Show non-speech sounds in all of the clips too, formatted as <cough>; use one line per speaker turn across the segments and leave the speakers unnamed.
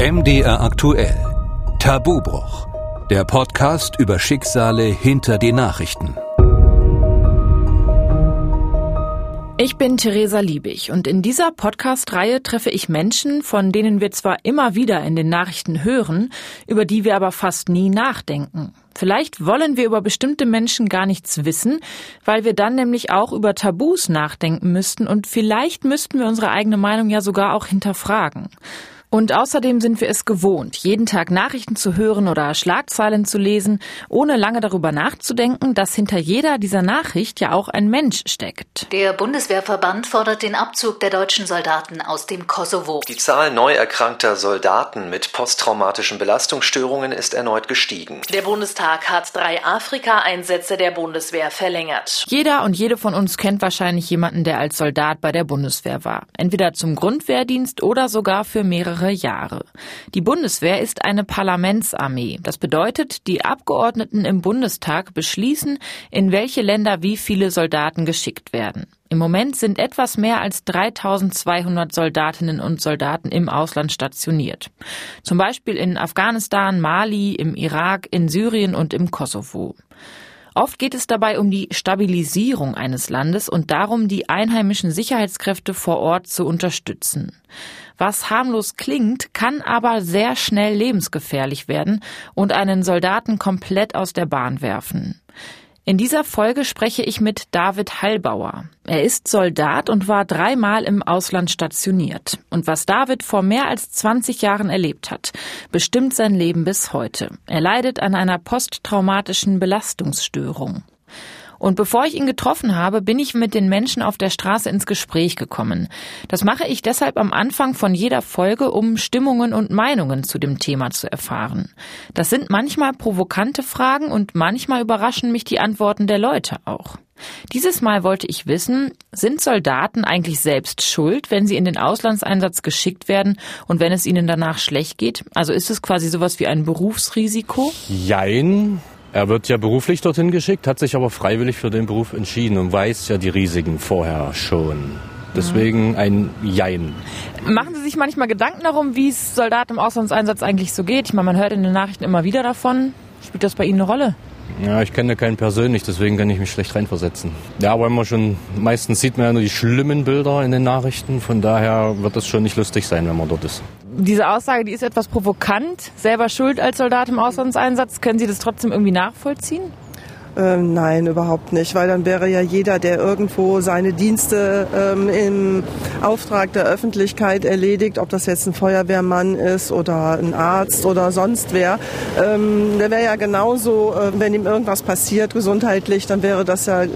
MDR aktuell. Tabubruch. Der Podcast über Schicksale hinter die Nachrichten.
Ich bin Theresa Liebig und in dieser Podcast-Reihe treffe ich Menschen, von denen wir zwar immer wieder in den Nachrichten hören, über die wir aber fast nie nachdenken. Vielleicht wollen wir über bestimmte Menschen gar nichts wissen, weil wir dann nämlich auch über Tabus nachdenken müssten und vielleicht müssten wir unsere eigene Meinung ja sogar auch hinterfragen. Und außerdem sind wir es gewohnt, jeden Tag Nachrichten zu hören oder Schlagzeilen zu lesen, ohne lange darüber nachzudenken, dass hinter jeder dieser Nachricht ja auch ein Mensch steckt.
Der Bundeswehrverband fordert den Abzug der deutschen Soldaten aus dem Kosovo.
Die Zahl neu erkrankter Soldaten mit posttraumatischen Belastungsstörungen ist erneut gestiegen.
Der Bundestag hat drei Afrika-Einsätze der Bundeswehr verlängert.
Jeder und jede von uns kennt wahrscheinlich jemanden, der als Soldat bei der Bundeswehr war. Entweder zum Grundwehrdienst oder sogar für mehrere mehrere Jahre. Die Bundeswehr ist eine Parlamentsarmee. Das bedeutet, die Abgeordneten im Bundestag beschließen, in welche Länder wie viele Soldaten geschickt werden. Im Moment sind etwas mehr als 3200 Soldatinnen und Soldaten im Ausland stationiert. Zum Beispiel in Afghanistan, Mali, im Irak, in Syrien und im Kosovo. Oft geht es dabei um die Stabilisierung eines Landes und darum, die einheimischen Sicherheitskräfte vor Ort zu unterstützen. Was harmlos klingt, kann aber sehr schnell lebensgefährlich werden und einen Soldaten komplett aus der Bahn werfen. In dieser Folge spreche ich mit David Hallbauer. Er ist Soldat und war dreimal im Ausland stationiert. Und was David vor mehr als 20 Jahren erlebt hat, bestimmt sein Leben bis heute. Er leidet an einer posttraumatischen Belastungsstörung. Und bevor ich ihn getroffen habe, bin ich mit den Menschen auf der Straße ins Gespräch gekommen. Das mache ich deshalb am Anfang von jeder Folge, um Stimmungen und Meinungen zu dem Thema zu erfahren. Das sind manchmal provokante Fragen und manchmal überraschen mich die Antworten der Leute auch. Dieses Mal wollte ich wissen, sind Soldaten eigentlich selbst schuld, wenn sie in den Auslandseinsatz geschickt werden und wenn es ihnen danach schlecht geht? Also ist es quasi sowas wie ein Berufsrisiko?
Jein. Er wird ja beruflich dorthin geschickt, hat sich aber freiwillig für den Beruf entschieden und weiß ja die Risiken vorher schon. Deswegen ein Jein.
Machen Sie sich manchmal Gedanken darum, wie es Soldaten im Auslandseinsatz eigentlich so geht? Ich meine, man hört in den Nachrichten immer wieder davon. Spielt das bei Ihnen eine Rolle?
Ja, ich kenne keinen persönlich, deswegen kann ich mich schlecht reinversetzen. Ja, aber immer schon, meistens sieht man ja nur die schlimmen Bilder in den Nachrichten, von daher wird es schon nicht lustig sein, wenn man dort ist.
Diese Aussage, die ist etwas provokant. Selber schuld als Soldat im Auslandseinsatz. Können Sie das trotzdem irgendwie nachvollziehen?
Ähm, nein, überhaupt nicht, weil dann wäre ja jeder, der irgendwo seine Dienste ähm, im Auftrag der Öffentlichkeit erledigt, ob das jetzt ein Feuerwehrmann ist oder ein Arzt oder sonst wer, ähm, der wäre ja genauso, äh, wenn ihm irgendwas passiert gesundheitlich, dann wäre das ja äh,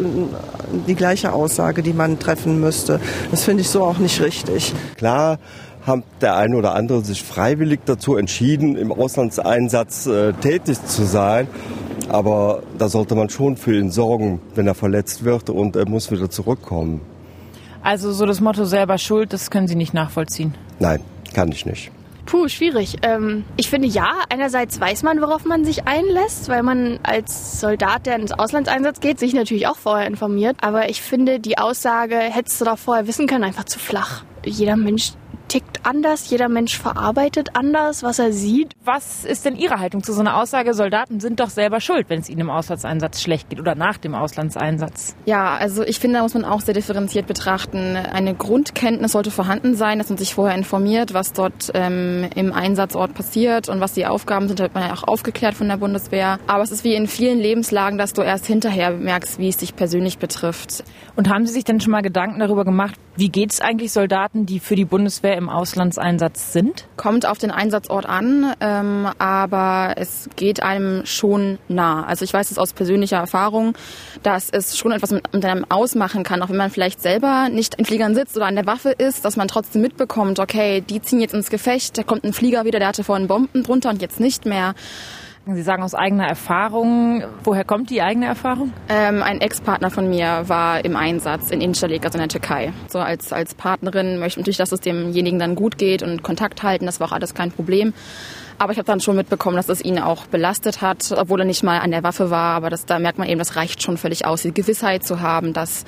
die gleiche Aussage, die man treffen müsste. Das finde ich so auch nicht richtig.
Klar hat der eine oder andere sich freiwillig dazu entschieden, im Auslandseinsatz äh, tätig zu sein. Aber da sollte man schon für ihn sorgen, wenn er verletzt wird und er muss wieder zurückkommen.
Also so das Motto selber schuld, das können Sie nicht nachvollziehen?
Nein, kann ich nicht.
Puh, schwierig. Ähm, ich finde ja, einerseits weiß man, worauf man sich einlässt, weil man als Soldat, der ins Auslandseinsatz geht, sich natürlich auch vorher informiert. Aber ich finde die Aussage, hättest du doch vorher wissen können, einfach zu flach. Jeder Mensch tickt anders, jeder Mensch verarbeitet anders, was er sieht.
Was ist denn Ihre Haltung zu so einer Aussage, Soldaten sind doch selber schuld, wenn es ihnen im Auslandseinsatz schlecht geht oder nach dem Auslandseinsatz?
Ja, also ich finde, da muss man auch sehr differenziert betrachten. Eine Grundkenntnis sollte vorhanden sein, dass man sich vorher informiert, was dort ähm, im Einsatzort passiert und was die Aufgaben sind, da wird man ja auch aufgeklärt von der Bundeswehr. Aber es ist wie in vielen Lebenslagen, dass du erst hinterher merkst, wie es dich persönlich betrifft.
Und haben Sie sich denn schon mal Gedanken darüber gemacht, wie geht es eigentlich Soldaten, die für die Bundeswehr im Auslandseinsatz sind?
Kommt auf den Einsatzort an, ähm, aber es geht einem schon nah. Also ich weiß es aus persönlicher Erfahrung, dass es schon etwas mit, mit einem ausmachen kann, auch wenn man vielleicht selber nicht in Fliegern sitzt oder an der Waffe ist, dass man trotzdem mitbekommt, okay, die ziehen jetzt ins Gefecht, da kommt ein Flieger wieder, der hatte vorhin Bomben drunter und jetzt nicht mehr.
Sie sagen aus eigener Erfahrung. Woher kommt die eigene Erfahrung?
Ähm, ein Ex-Partner von mir war im Einsatz in Incirlik, also in der Türkei. So als, als Partnerin möchte ich natürlich, dass es demjenigen dann gut geht und Kontakt halten. Das war auch alles kein Problem. Aber ich habe dann schon mitbekommen, dass es ihn auch belastet hat, obwohl er nicht mal an der Waffe war. Aber das, da merkt man eben, das reicht schon völlig aus, die Gewissheit zu haben, dass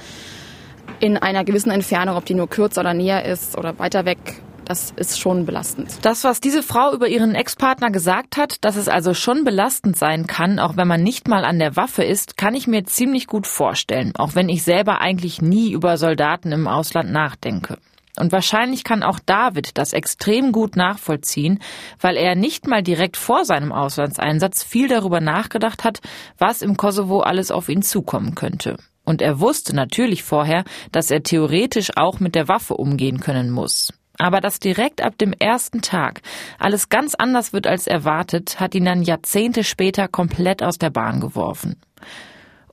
in einer gewissen Entfernung, ob die nur kürzer oder näher ist oder weiter weg, Das ist schon belastend.
Das, was diese Frau über ihren Ex-Partner gesagt hat, dass es also schon belastend sein kann, auch wenn man nicht mal an der Waffe ist, kann ich mir ziemlich gut vorstellen, auch wenn ich selber eigentlich nie über Soldaten im Ausland nachdenke. Und wahrscheinlich kann auch David das extrem gut nachvollziehen, weil er nicht mal direkt vor seinem Auslandseinsatz viel darüber nachgedacht hat, was im Kosovo alles auf ihn zukommen könnte. Und er wusste natürlich vorher, dass er theoretisch auch mit der Waffe umgehen können muss. Aber dass direkt ab dem ersten Tag alles ganz anders wird als erwartet, hat ihn dann Jahrzehnte später komplett aus der Bahn geworfen.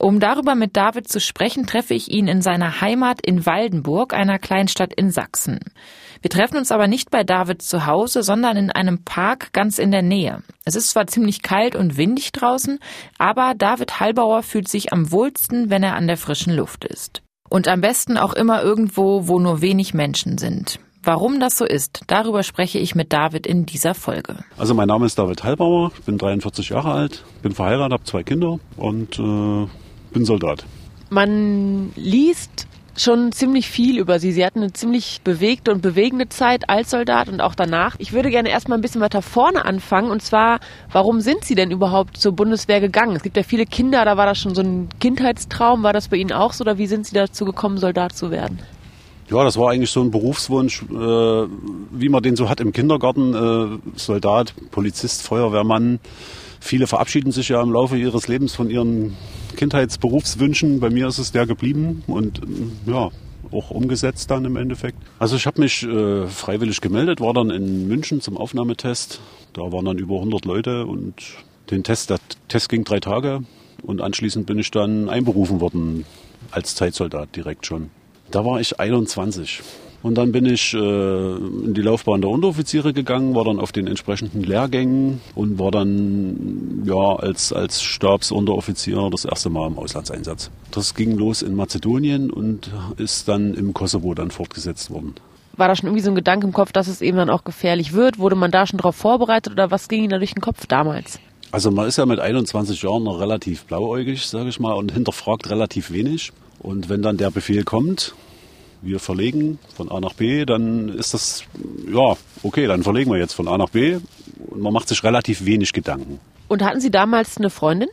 Um darüber mit David zu sprechen, treffe ich ihn in seiner Heimat in Waldenburg, einer Kleinstadt in Sachsen. Wir treffen uns aber nicht bei David zu Hause, sondern in einem Park ganz in der Nähe. Es ist zwar ziemlich kalt und windig draußen, aber David Hallbauer fühlt sich am wohlsten, wenn er an der frischen Luft ist. Und am besten auch immer irgendwo, wo nur wenig Menschen sind. Warum das so ist, darüber spreche ich mit David in dieser Folge.
Also mein Name ist David Hallbauer, ich bin 43 Jahre alt, bin verheiratet, habe zwei Kinder und äh, bin Soldat.
Man liest schon ziemlich viel über sie. Sie hatten eine ziemlich bewegte und bewegende Zeit als Soldat und auch danach. Ich würde gerne erstmal ein bisschen weiter vorne anfangen und zwar, warum sind Sie denn überhaupt zur Bundeswehr gegangen? Es gibt ja viele Kinder, da war das schon so ein Kindheitstraum. War das bei Ihnen auch so oder wie sind Sie dazu gekommen, Soldat zu werden?
Ja, das war eigentlich so ein Berufswunsch, äh, wie man den so hat im Kindergarten. Äh, Soldat, Polizist, Feuerwehrmann. Viele verabschieden sich ja im Laufe ihres Lebens von ihren Kindheitsberufswünschen. Bei mir ist es der geblieben und ja, auch umgesetzt dann im Endeffekt. Also ich habe mich äh, freiwillig gemeldet, war dann in München zum Aufnahmetest. Da waren dann über 100 Leute und den Test, der Test ging drei Tage und anschließend bin ich dann einberufen worden als Zeitsoldat direkt schon. Da war ich 21. Und dann bin ich äh, in die Laufbahn der Unteroffiziere gegangen, war dann auf den entsprechenden Lehrgängen und war dann ja als, als Stabsunteroffizier das erste Mal im Auslandseinsatz. Das ging los in Mazedonien und ist dann im Kosovo dann fortgesetzt worden.
War da schon irgendwie so ein Gedanke im Kopf, dass es eben dann auch gefährlich wird? Wurde man da schon darauf vorbereitet oder was ging Ihnen da durch den Kopf damals?
Also man ist ja mit 21 Jahren noch relativ blauäugig, sage ich mal, und hinterfragt relativ wenig. Und wenn dann der Befehl kommt, wir verlegen von A nach B, dann ist das, ja, okay, dann verlegen wir jetzt von A nach B und man macht sich relativ wenig Gedanken.
Und hatten Sie damals eine Freundin?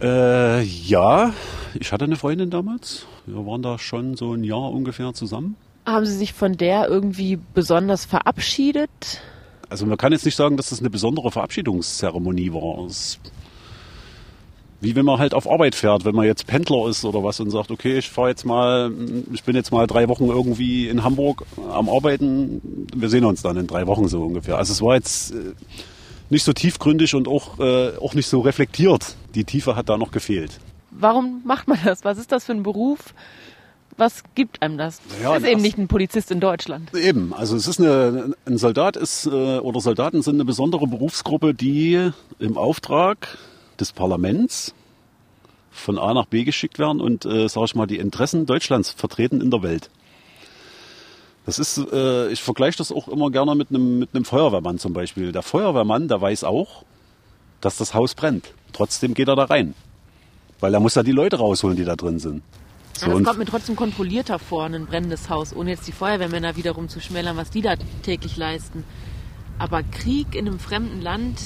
Äh, ja, ich hatte eine Freundin damals. Wir waren da schon so ein Jahr ungefähr zusammen.
Haben Sie sich von der irgendwie besonders verabschiedet?
Also man kann jetzt nicht sagen, dass das eine besondere Verabschiedungszeremonie war. Es wie wenn man halt auf Arbeit fährt, wenn man jetzt Pendler ist oder was und sagt, okay, ich fahre jetzt mal, ich bin jetzt mal drei Wochen irgendwie in Hamburg am Arbeiten, wir sehen uns dann in drei Wochen so ungefähr. Also es war jetzt äh, nicht so tiefgründig und auch, äh, auch nicht so reflektiert. Die Tiefe hat da noch gefehlt.
Warum macht man das? Was ist das für ein Beruf? Was gibt einem das? Ja, ist eben nicht ein Polizist in Deutschland.
Eben, also es ist eine, ein Soldat ist äh, oder Soldaten sind eine besondere Berufsgruppe, die im Auftrag des Parlaments von A nach B geschickt werden und, äh, sage ich mal, die Interessen Deutschlands vertreten in der Welt. Das ist, äh, ich vergleiche das auch immer gerne mit einem mit einem Feuerwehrmann zum Beispiel. Der Feuerwehrmann, der weiß auch, dass das Haus brennt. Trotzdem geht er da rein, weil er muss ja die Leute rausholen, die da drin sind.
So ja, das kommt mir trotzdem kontrollierter vor, ein brennendes Haus, ohne jetzt die Feuerwehrmänner wiederum zu schmälern, was die da täglich leisten. Aber Krieg in einem fremden Land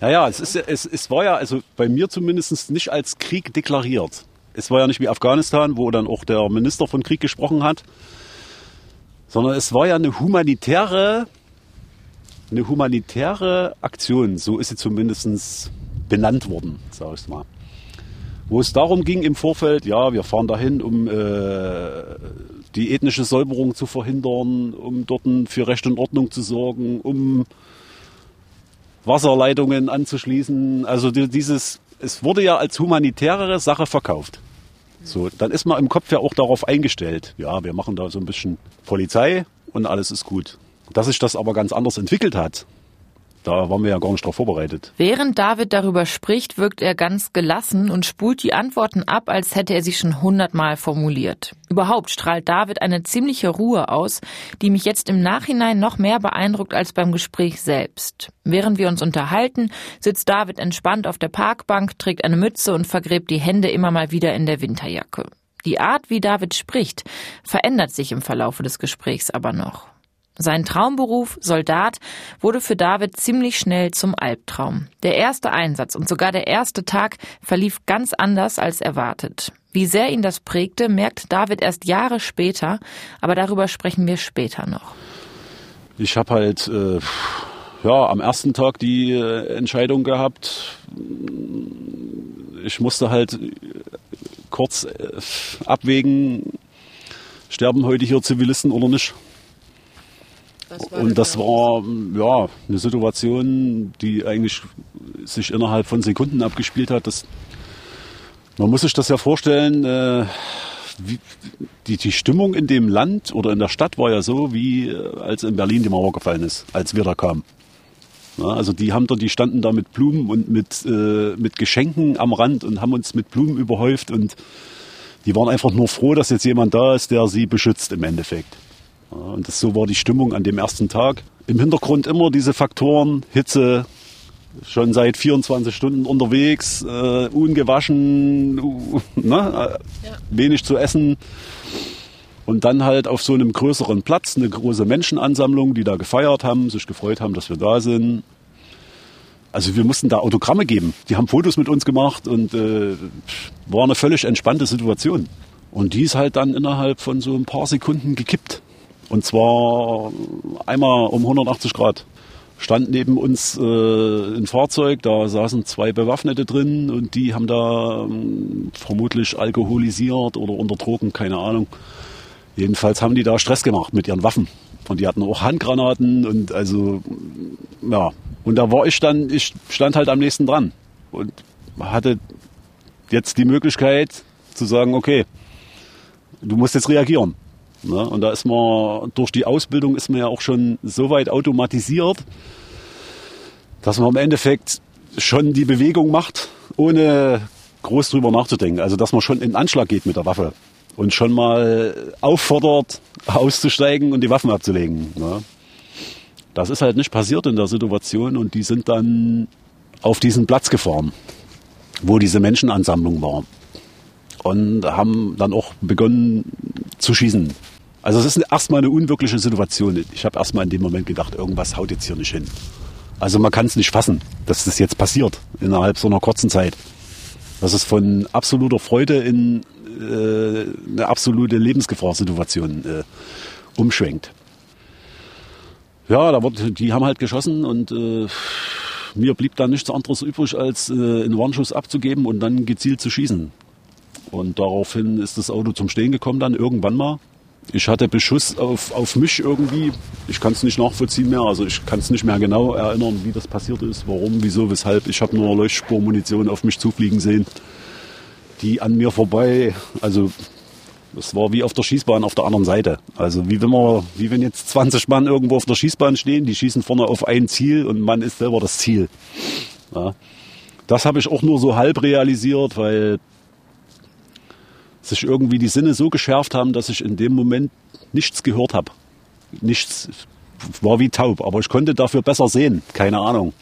ja, ja, es, ist, es, es war ja, also bei mir zumindest nicht als Krieg deklariert. Es war ja nicht wie Afghanistan, wo dann auch der Minister von Krieg gesprochen hat, sondern es war ja eine humanitäre, eine humanitäre Aktion. So ist sie zumindest benannt worden, sage ich mal. Wo es darum ging im Vorfeld, ja, wir fahren dahin, um äh, die ethnische Säuberung zu verhindern, um dort für Recht und Ordnung zu sorgen, um Wasserleitungen anzuschließen. Also dieses, es wurde ja als humanitäre Sache verkauft. So, dann ist man im Kopf ja auch darauf eingestellt. Ja, wir machen da so ein bisschen Polizei und alles ist gut. Dass sich das aber ganz anders entwickelt hat, da waren wir ja gar nicht darauf vorbereitet.
Während David darüber spricht, wirkt er ganz gelassen und spult die Antworten ab, als hätte er sie schon hundertmal formuliert. Überhaupt strahlt David eine ziemliche Ruhe aus, die mich jetzt im Nachhinein noch mehr beeindruckt als beim Gespräch selbst. Während wir uns unterhalten, sitzt David entspannt auf der Parkbank, trägt eine Mütze und vergräbt die Hände immer mal wieder in der Winterjacke. Die Art, wie David spricht, verändert sich im Verlaufe des Gesprächs aber noch. Sein Traumberuf, Soldat, wurde für David ziemlich schnell zum Albtraum. Der erste Einsatz und sogar der erste Tag verlief ganz anders als erwartet. Wie sehr ihn das prägte, merkt David erst Jahre später, aber darüber sprechen wir später noch.
Ich habe halt äh, ja, am ersten Tag die äh, Entscheidung gehabt. Ich musste halt kurz äh, abwägen, sterben heute hier Zivilisten oder nicht. Und das war ja eine Situation, die eigentlich sich innerhalb von Sekunden abgespielt hat. Das, man muss sich das ja vorstellen, äh, wie, die, die Stimmung in dem Land oder in der Stadt war ja so, wie äh, als in Berlin die Mauer gefallen ist, als wir da kamen. Ja, also die haben da, die standen da mit Blumen und mit, äh, mit Geschenken am Rand und haben uns mit Blumen überhäuft und die waren einfach nur froh, dass jetzt jemand da ist, der sie beschützt im Endeffekt. Und das, so war die Stimmung an dem ersten Tag. Im Hintergrund immer diese Faktoren, Hitze, schon seit 24 Stunden unterwegs, äh, ungewaschen, uh, <laughs> ne, äh, ja. wenig zu essen. Und dann halt auf so einem größeren Platz eine große Menschenansammlung, die da gefeiert haben, sich gefreut haben, dass wir da sind. Also wir mussten da Autogramme geben. Die haben Fotos mit uns gemacht und äh, war eine völlig entspannte Situation. Und die ist halt dann innerhalb von so ein paar Sekunden gekippt. Und zwar einmal um 180 Grad. Stand neben uns äh, ein Fahrzeug, da saßen zwei Bewaffnete drin und die haben da ähm, vermutlich alkoholisiert oder unter Drogen, keine Ahnung. Jedenfalls haben die da Stress gemacht mit ihren Waffen. Und die hatten auch Handgranaten und also, ja. Und da war ich dann, ich stand halt am nächsten dran und hatte jetzt die Möglichkeit zu sagen, okay, du musst jetzt reagieren. Ne? Und da ist man, durch die Ausbildung ist man ja auch schon so weit automatisiert, dass man im Endeffekt schon die Bewegung macht, ohne groß drüber nachzudenken. Also dass man schon in Anschlag geht mit der Waffe und schon mal auffordert, <laughs> auszusteigen und die Waffen abzulegen. Ne? Das ist halt nicht passiert in der Situation und die sind dann auf diesen Platz gefahren, wo diese Menschenansammlung war und haben dann auch begonnen zu schießen. Also es ist erstmal eine unwirkliche Situation. Ich habe erstmal in dem Moment gedacht, irgendwas haut jetzt hier nicht hin. Also man kann es nicht fassen, dass das jetzt passiert innerhalb so einer kurzen Zeit. Das ist von absoluter Freude in äh, eine absolute Lebensgefahrsituation äh, umschwenkt. Ja, da wurde, die haben halt geschossen und äh, mir blieb da nichts anderes übrig, als äh, einen Warnschuss abzugeben und dann gezielt zu schießen. Und daraufhin ist das Auto zum Stehen gekommen dann irgendwann mal. Ich hatte Beschuss auf, auf mich irgendwie. Ich kann es nicht nachvollziehen mehr. Also ich kann es nicht mehr genau erinnern, wie das passiert ist, warum, wieso, weshalb. Ich habe nur Leuchtspurmunition auf mich zufliegen sehen, die an mir vorbei. Also es war wie auf der Schießbahn auf der anderen Seite. Also wie wenn man, wie wenn jetzt 20 Mann irgendwo auf der Schießbahn stehen, die schießen vorne auf ein Ziel und man ist selber das Ziel. Ja. Das habe ich auch nur so halb realisiert, weil sich irgendwie die Sinne so geschärft haben, dass ich in dem Moment nichts gehört habe. Nichts war wie taub, aber ich konnte dafür besser sehen. Keine Ahnung.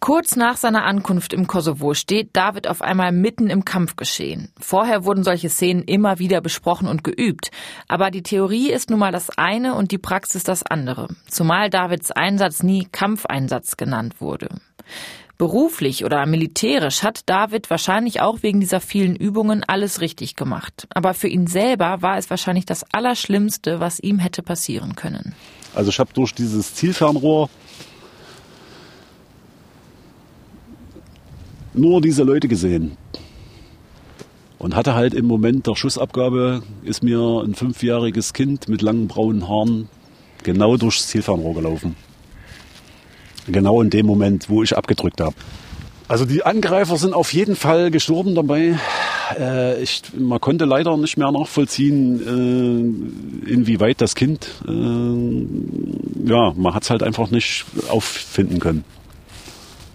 Kurz nach seiner Ankunft im Kosovo steht David auf einmal mitten im Kampfgeschehen. Vorher wurden solche Szenen immer wieder besprochen und geübt. Aber die Theorie ist nun mal das eine und die Praxis das andere. Zumal Davids Einsatz nie Kampfeinsatz genannt wurde. Beruflich oder militärisch hat David wahrscheinlich auch wegen dieser vielen Übungen alles richtig gemacht. Aber für ihn selber war es wahrscheinlich das Allerschlimmste, was ihm hätte passieren können.
Also ich habe durch dieses Zielfernrohr nur diese Leute gesehen. Und hatte halt im Moment der Schussabgabe, ist mir ein fünfjähriges Kind mit langen braunen Haaren genau durchs Zielfernrohr gelaufen. Genau in dem Moment, wo ich abgedrückt habe. Also die Angreifer sind auf jeden Fall gestorben dabei. Äh, ich, man konnte leider nicht mehr nachvollziehen, äh, inwieweit das Kind, äh, ja, man hat es halt einfach nicht auffinden können.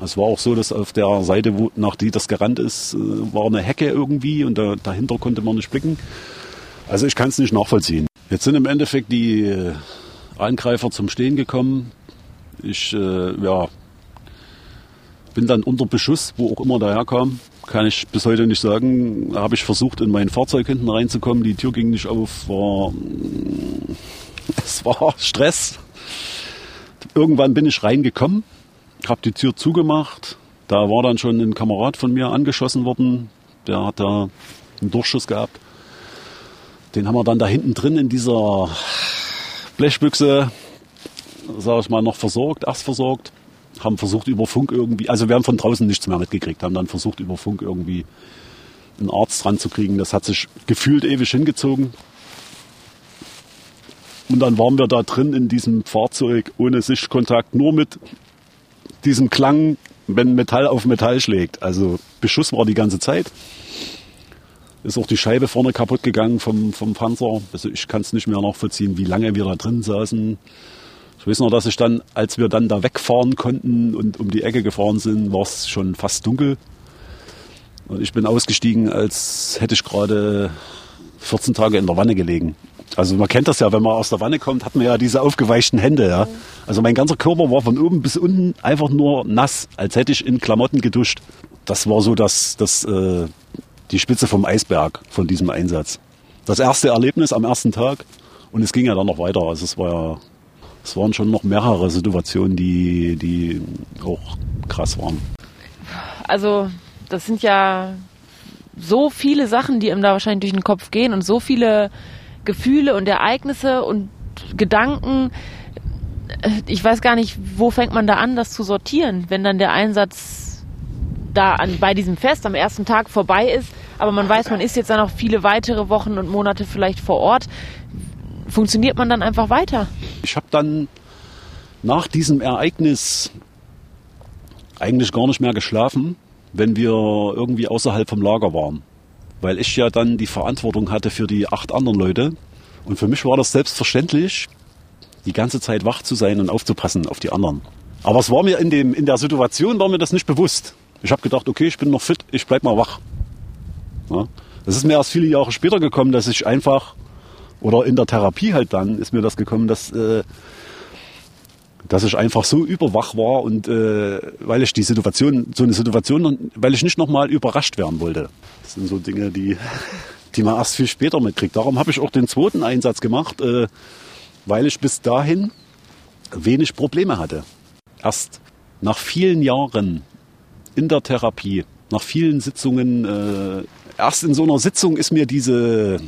Es war auch so, dass auf der Seite, wo, nach die das gerannt ist, äh, war eine Hecke irgendwie und da, dahinter konnte man nicht blicken. Also ich kann es nicht nachvollziehen. Jetzt sind im Endeffekt die äh, Angreifer zum Stehen gekommen. Ich äh, ja, bin dann unter Beschuss, wo auch immer daher kam. Kann ich bis heute nicht sagen. Habe ich versucht, in mein Fahrzeug hinten reinzukommen. Die Tür ging nicht auf. War, <laughs> es war Stress. Irgendwann bin ich reingekommen, habe die Tür zugemacht. Da war dann schon ein Kamerad von mir angeschossen worden. Der hat da einen Durchschuss gehabt. Den haben wir dann da hinten drin in dieser Blechbüchse, sag ich mal, noch versorgt, erst versorgt. Haben versucht über Funk irgendwie, also wir haben von draußen nichts mehr mitgekriegt, haben dann versucht über Funk irgendwie einen Arzt ranzukriegen. Das hat sich gefühlt ewig hingezogen. Und dann waren wir da drin in diesem Fahrzeug ohne Sichtkontakt, nur mit diesem Klang, wenn Metall auf Metall schlägt. Also Beschuss war die ganze Zeit. Ist auch die Scheibe vorne kaputt gegangen vom, vom Panzer. Also ich kann es nicht mehr nachvollziehen, wie lange wir da drin saßen. Ich weiß noch, dass ich dann, als wir dann da wegfahren konnten und um die Ecke gefahren sind, war es schon fast dunkel. Und ich bin ausgestiegen, als hätte ich gerade 14 Tage in der Wanne gelegen. Also man kennt das ja, wenn man aus der Wanne kommt, hat man ja diese aufgeweichten Hände. Ja. Also mein ganzer Körper war von oben bis unten einfach nur nass, als hätte ich in Klamotten geduscht. Das war so das, das, äh, die Spitze vom Eisberg von diesem Einsatz. Das erste Erlebnis am ersten Tag und es ging ja dann noch weiter. Also es war ja, es waren schon noch mehrere Situationen, die, die auch krass waren.
Also das sind ja so viele Sachen, die ihm da wahrscheinlich durch den Kopf gehen und so viele Gefühle und Ereignisse und Gedanken. Ich weiß gar nicht, wo fängt man da an, das zu sortieren, wenn dann der Einsatz da an, bei diesem Fest am ersten Tag vorbei ist, aber man weiß, man ist jetzt dann noch viele weitere Wochen und Monate vielleicht vor Ort. Funktioniert man dann einfach weiter?
Ich habe dann nach diesem Ereignis eigentlich gar nicht mehr geschlafen, wenn wir irgendwie außerhalb vom Lager waren weil ich ja dann die Verantwortung hatte für die acht anderen Leute. Und für mich war das selbstverständlich, die ganze Zeit wach zu sein und aufzupassen auf die anderen. Aber es war mir in, dem, in der Situation war mir das nicht bewusst. Ich habe gedacht, okay, ich bin noch fit, ich bleib mal wach. Ja. Das ist mir erst viele Jahre später gekommen, dass ich einfach, oder in der Therapie halt dann, ist mir das gekommen, dass, äh, dass ich einfach so überwach war und äh, weil ich die Situation, so eine Situation, weil ich nicht nochmal überrascht werden wollte. Das sind so Dinge, die, <laughs> die man erst viel später mitkriegt. Darum habe ich auch den zweiten Einsatz gemacht, äh, weil ich bis dahin wenig Probleme hatte. Erst nach vielen Jahren in der Therapie, nach vielen Sitzungen, äh, erst in so einer Sitzung ist mir diese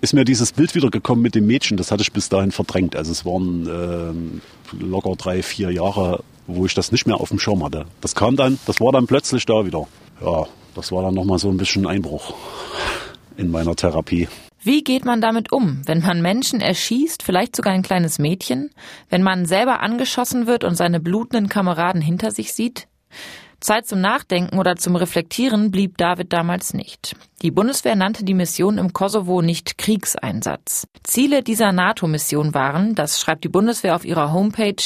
ist mir dieses Bild wieder gekommen mit dem Mädchen. Das hatte ich bis dahin verdrängt. Also es waren äh, locker drei, vier Jahre, wo ich das nicht mehr auf dem Schirm hatte. Das kam dann, das war dann plötzlich da wieder. Ja, das war dann nochmal so ein bisschen Einbruch in meiner Therapie.
Wie geht man damit um, wenn man Menschen erschießt, vielleicht sogar ein kleines Mädchen, wenn man selber angeschossen wird und seine blutenden Kameraden hinter sich sieht? Zeit zum Nachdenken oder zum Reflektieren blieb David damals nicht. Die Bundeswehr nannte die Mission im Kosovo nicht Kriegseinsatz. Ziele dieser NATO-Mission waren, das schreibt die Bundeswehr auf ihrer Homepage,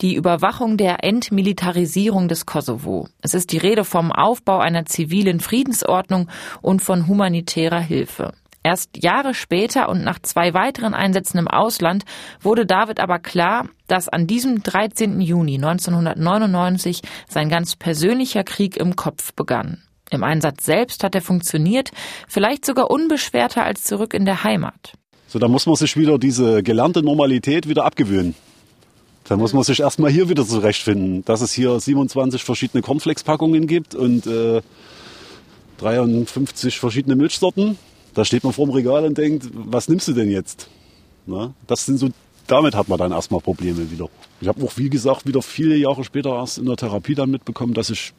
die Überwachung der Entmilitarisierung des Kosovo. Es ist die Rede vom Aufbau einer zivilen Friedensordnung und von humanitärer Hilfe. Erst Jahre später und nach zwei weiteren Einsätzen im Ausland wurde David aber klar, dass an diesem 13. Juni 1999 sein ganz persönlicher Krieg im Kopf begann. Im Einsatz selbst hat er funktioniert, vielleicht sogar unbeschwerter als zurück in der Heimat.
So, da muss man sich wieder diese gelernte Normalität wieder abgewöhnen. Da muss man sich erstmal hier wieder zurechtfinden, dass es hier 27 verschiedene Cornflakes-Packungen gibt und äh, 53 verschiedene Milchsorten da steht man vorm Regal und denkt, was nimmst du denn jetzt? Na, das sind so, damit hat man dann erstmal Probleme wieder. Ich habe auch, wie gesagt, wieder viele Jahre später erst in der Therapie dann mitbekommen, dass ich,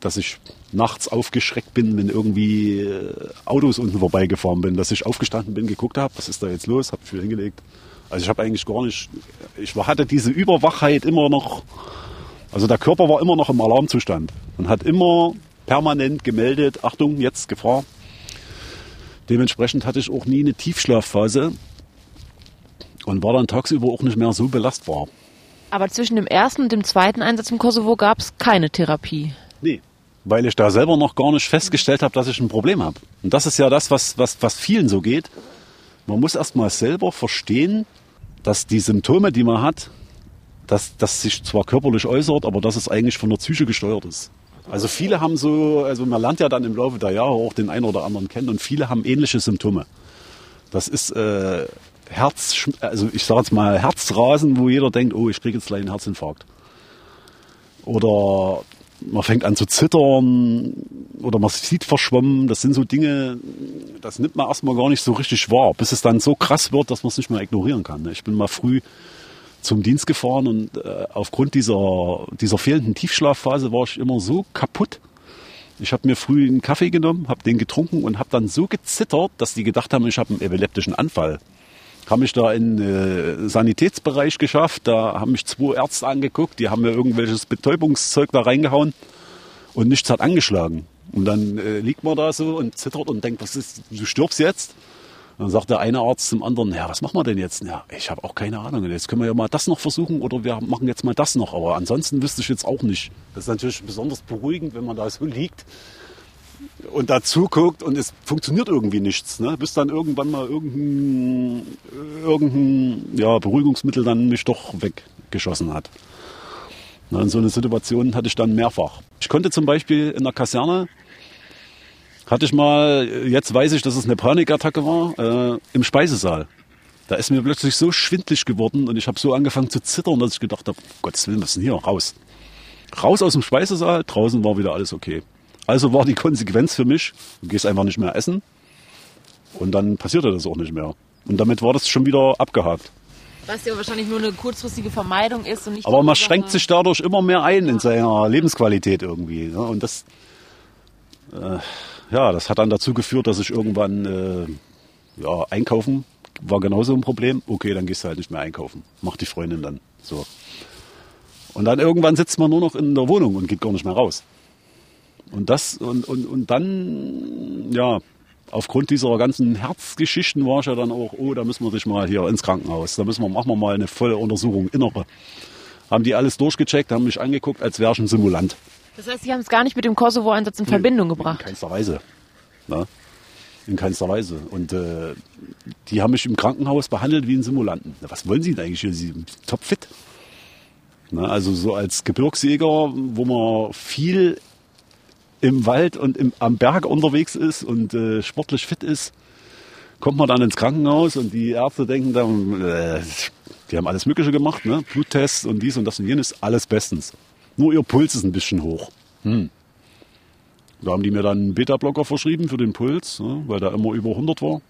dass ich nachts aufgeschreckt bin, wenn irgendwie äh, Autos unten vorbeigefahren bin, dass ich aufgestanden bin, geguckt habe, was ist da jetzt los, habe ich wieder hingelegt. Also ich habe eigentlich gar nicht, ich hatte diese Überwachheit immer noch, also der Körper war immer noch im Alarmzustand und hat immer permanent gemeldet, Achtung, jetzt Gefahr, Dementsprechend hatte ich auch nie eine Tiefschlafphase und war dann tagsüber auch nicht mehr so belastbar.
Aber zwischen dem ersten und dem zweiten Einsatz im Kosovo gab es keine Therapie.
Nee, weil ich da selber noch gar nicht festgestellt habe, dass ich ein Problem habe. Und das ist ja das, was, was, was vielen so geht. Man muss erst mal selber verstehen, dass die Symptome, die man hat, dass das sich zwar körperlich äußert, aber dass es eigentlich von der Psyche gesteuert ist. Also viele haben so, also man lernt ja dann im Laufe der Jahre auch den einen oder anderen kennen und viele haben ähnliche Symptome. Das ist äh, Herz, also ich sage jetzt mal Herzrasen, wo jeder denkt, oh, ich kriege jetzt gleich einen Herzinfarkt. Oder man fängt an zu zittern oder man sieht verschwommen. Das sind so Dinge, das nimmt man erstmal gar nicht so richtig wahr, bis es dann so krass wird, dass man es nicht mehr ignorieren kann. Ich bin mal früh zum Dienst gefahren und äh, aufgrund dieser, dieser fehlenden Tiefschlafphase war ich immer so kaputt. Ich habe mir früh einen Kaffee genommen, habe den getrunken und habe dann so gezittert, dass die gedacht haben, ich habe einen epileptischen Anfall. Haben mich da in äh, Sanitätsbereich geschafft, da haben mich zwei Ärzte angeguckt, die haben mir irgendwelches Betäubungszeug da reingehauen und nichts hat angeschlagen. Und dann äh, liegt man da so und zittert und denkt, was ist, du stirbst jetzt? Dann sagt der eine Arzt zum anderen, ja, was machen wir denn jetzt? Ja, ich habe auch keine Ahnung. Jetzt können wir ja mal das noch versuchen oder wir machen jetzt mal das noch. Aber ansonsten wüsste ich jetzt auch nicht. Das ist natürlich besonders beruhigend, wenn man da so liegt und da zuguckt und es funktioniert irgendwie nichts. Ne? Bis dann irgendwann mal irgendein, irgendein ja, Beruhigungsmittel dann mich doch weggeschossen hat. Und so eine Situation hatte ich dann mehrfach. Ich konnte zum Beispiel in der Kaserne, hatte ich mal, jetzt weiß ich, dass es eine Panikattacke war, äh, im Speisesaal. Da ist mir plötzlich so schwindlig geworden und ich habe so angefangen zu zittern, dass ich gedacht habe, Gottes Willen, was ist denn hier? Raus. Raus aus dem Speisesaal, draußen war wieder alles okay. Also war die Konsequenz für mich, du gehst einfach nicht mehr essen und dann passierte das auch nicht mehr. Und damit war das schon wieder abgehakt.
Was ja wahrscheinlich nur eine kurzfristige Vermeidung ist und nicht.
Aber man schränkt sich dadurch immer mehr ein in seiner Lebensqualität irgendwie. Ne? Und das, äh, ja, das hat dann dazu geführt, dass ich irgendwann äh, ja, einkaufen war genauso ein Problem. Okay, dann gehst du halt nicht mehr einkaufen. Macht die Freundin dann. So. Und dann irgendwann sitzt man nur noch in der Wohnung und geht gar nicht mehr raus. Und das, und, und, und dann, ja, aufgrund dieser ganzen Herzgeschichten war ich ja dann auch, oh, da müssen wir dich mal hier ins Krankenhaus. Da müssen wir, machen wir mal eine volle Untersuchung, innere. Haben die alles durchgecheckt, haben mich angeguckt, als wäre ich ein Simulant.
Das heißt, Sie haben es gar nicht mit dem Kosovo-Einsatz in nee, Verbindung gebracht?
In keinster Weise. Na? In keinster Weise. Und äh, die haben mich im Krankenhaus behandelt wie einen Simulanten. Na, was wollen Sie denn eigentlich hier? Sie sind topfit. Na, also so als Gebirgsjäger, wo man viel im Wald und im, am Berg unterwegs ist und äh, sportlich fit ist, kommt man dann ins Krankenhaus und die Ärzte denken dann, äh, die haben alles Mögliche gemacht, ne? Bluttests und dies und das und jenes, alles bestens. Nur ihr Puls ist ein bisschen hoch. Hm. Da haben die mir dann einen Beta-Blocker verschrieben für den Puls, ne? weil der immer über 100 war.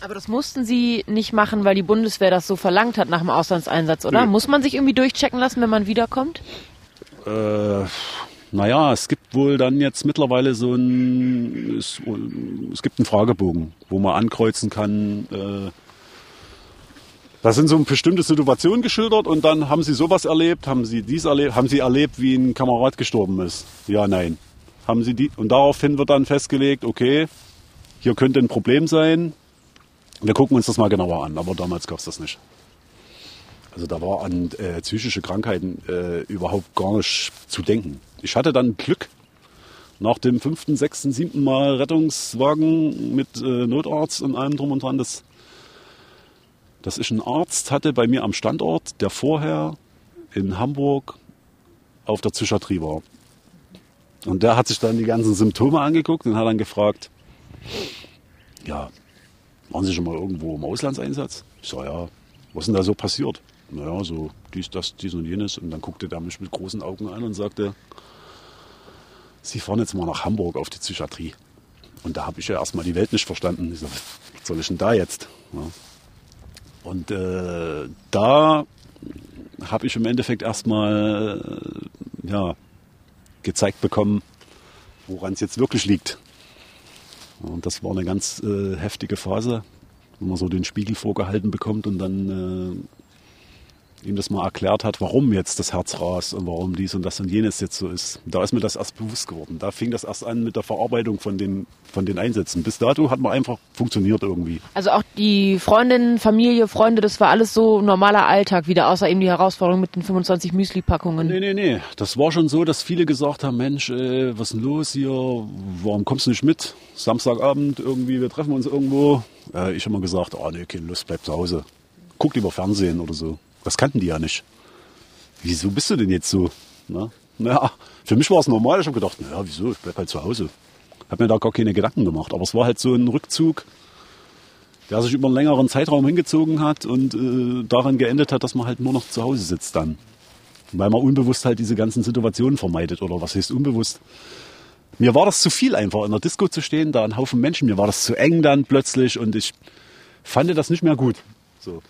Aber das mussten Sie nicht machen, weil die Bundeswehr das so verlangt hat nach dem Auslandseinsatz, oder? Nee. Muss man sich irgendwie durchchecken lassen, wenn man wiederkommt?
Äh, naja, es gibt wohl dann jetzt mittlerweile so ein, es, es gibt einen Fragebogen, wo man ankreuzen kann, äh, da sind so bestimmte Situationen geschildert und dann haben Sie sowas erlebt, haben Sie dies erlebt, haben Sie erlebt, wie ein Kamerad gestorben ist? Ja, nein. Haben Sie die, und daraufhin wird dann festgelegt, okay, hier könnte ein Problem sein. Wir gucken uns das mal genauer an, aber damals gab es das nicht. Also da war an äh, psychische Krankheiten äh, überhaupt gar nicht zu denken. Ich hatte dann Glück. Nach dem fünften, sechsten, siebten Mal Rettungswagen mit äh, Notarzt und allem drum und dran, dass, dass ich einen Arzt hatte bei mir am Standort, der vorher in Hamburg auf der Psychiatrie war. Und der hat sich dann die ganzen Symptome angeguckt und hat dann gefragt, ja, waren Sie schon mal irgendwo im Auslandseinsatz? Ich sage, ja, was ist denn da so passiert? naja, so dies, das, dies und jenes. Und dann guckte der mich mit großen Augen an und sagte, Sie fahren jetzt mal nach Hamburg auf die Psychiatrie. Und da habe ich ja erstmal die Welt nicht verstanden. Ich so, was soll ich denn da jetzt? Ja. Und äh, da habe ich im Endeffekt erstmal äh, ja, gezeigt bekommen, woran es jetzt wirklich liegt. Und das war eine ganz äh, heftige Phase, wo man so den Spiegel vorgehalten bekommt und dann äh, ihm das mal erklärt hat, warum jetzt das Herz rast und warum dies und das und jenes jetzt so ist. Da ist mir das erst bewusst geworden. Da fing das erst an mit der Verarbeitung von den, von den Einsätzen. Bis dato hat man einfach funktioniert irgendwie.
Also auch die Freundin, Familie, Freunde, das war alles so normaler Alltag wieder, außer eben die Herausforderung mit den 25 Müsli-Packungen.
Nee, nee, nee. Das war schon so, dass viele gesagt haben, Mensch, äh, was ist denn los hier? Warum kommst du nicht mit? Samstagabend irgendwie, wir treffen uns irgendwo. Äh, ich habe mal gesagt, oh nee, keine Lust, bleib zu Hause. Guck lieber Fernsehen oder so. Das kannten die ja nicht. Wieso bist du denn jetzt so? Na, naja, für mich war es normal. Ich habe gedacht, naja, wieso? Ich bleib halt zu Hause. Habe mir da gar keine Gedanken gemacht. Aber es war halt so ein Rückzug der sich über einen längeren Zeitraum hingezogen hat und äh, daran geendet hat, dass man halt nur noch zu Hause sitzt dann. Weil man unbewusst halt diese ganzen Situationen vermeidet oder was heißt unbewusst. Mir war das zu viel einfach, in der Disco zu stehen, da ein Haufen Menschen, mir war das zu eng dann plötzlich und ich fand das nicht mehr gut. So.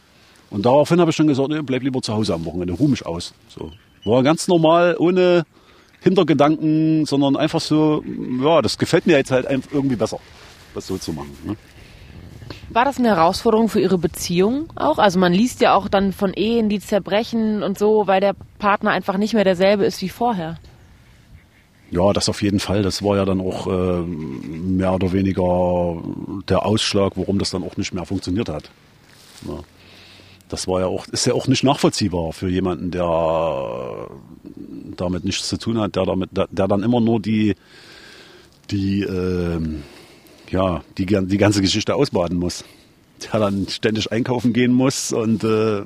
Und daraufhin habe ich schon gesagt, nee, bleib lieber zu Hause am Wochenende, ruh mich aus. So. War ganz normal, ohne Hintergedanken, sondern einfach so, ja, das gefällt mir jetzt halt irgendwie besser, das so zu machen. Ne?
War das eine Herausforderung für Ihre Beziehung auch? Also man liest ja auch dann von Ehen, die zerbrechen und so, weil der Partner einfach nicht mehr derselbe ist wie vorher.
Ja, das auf jeden Fall. Das war ja dann auch äh, mehr oder weniger der Ausschlag, warum das dann auch nicht mehr funktioniert hat. Ja. Das war ja auch, ist ja auch nicht nachvollziehbar für jemanden, der damit nichts zu tun hat, der damit, der dann immer nur die, die, äh, ja, die, die ganze Geschichte ausbaden muss. Der dann ständig einkaufen gehen muss und äh,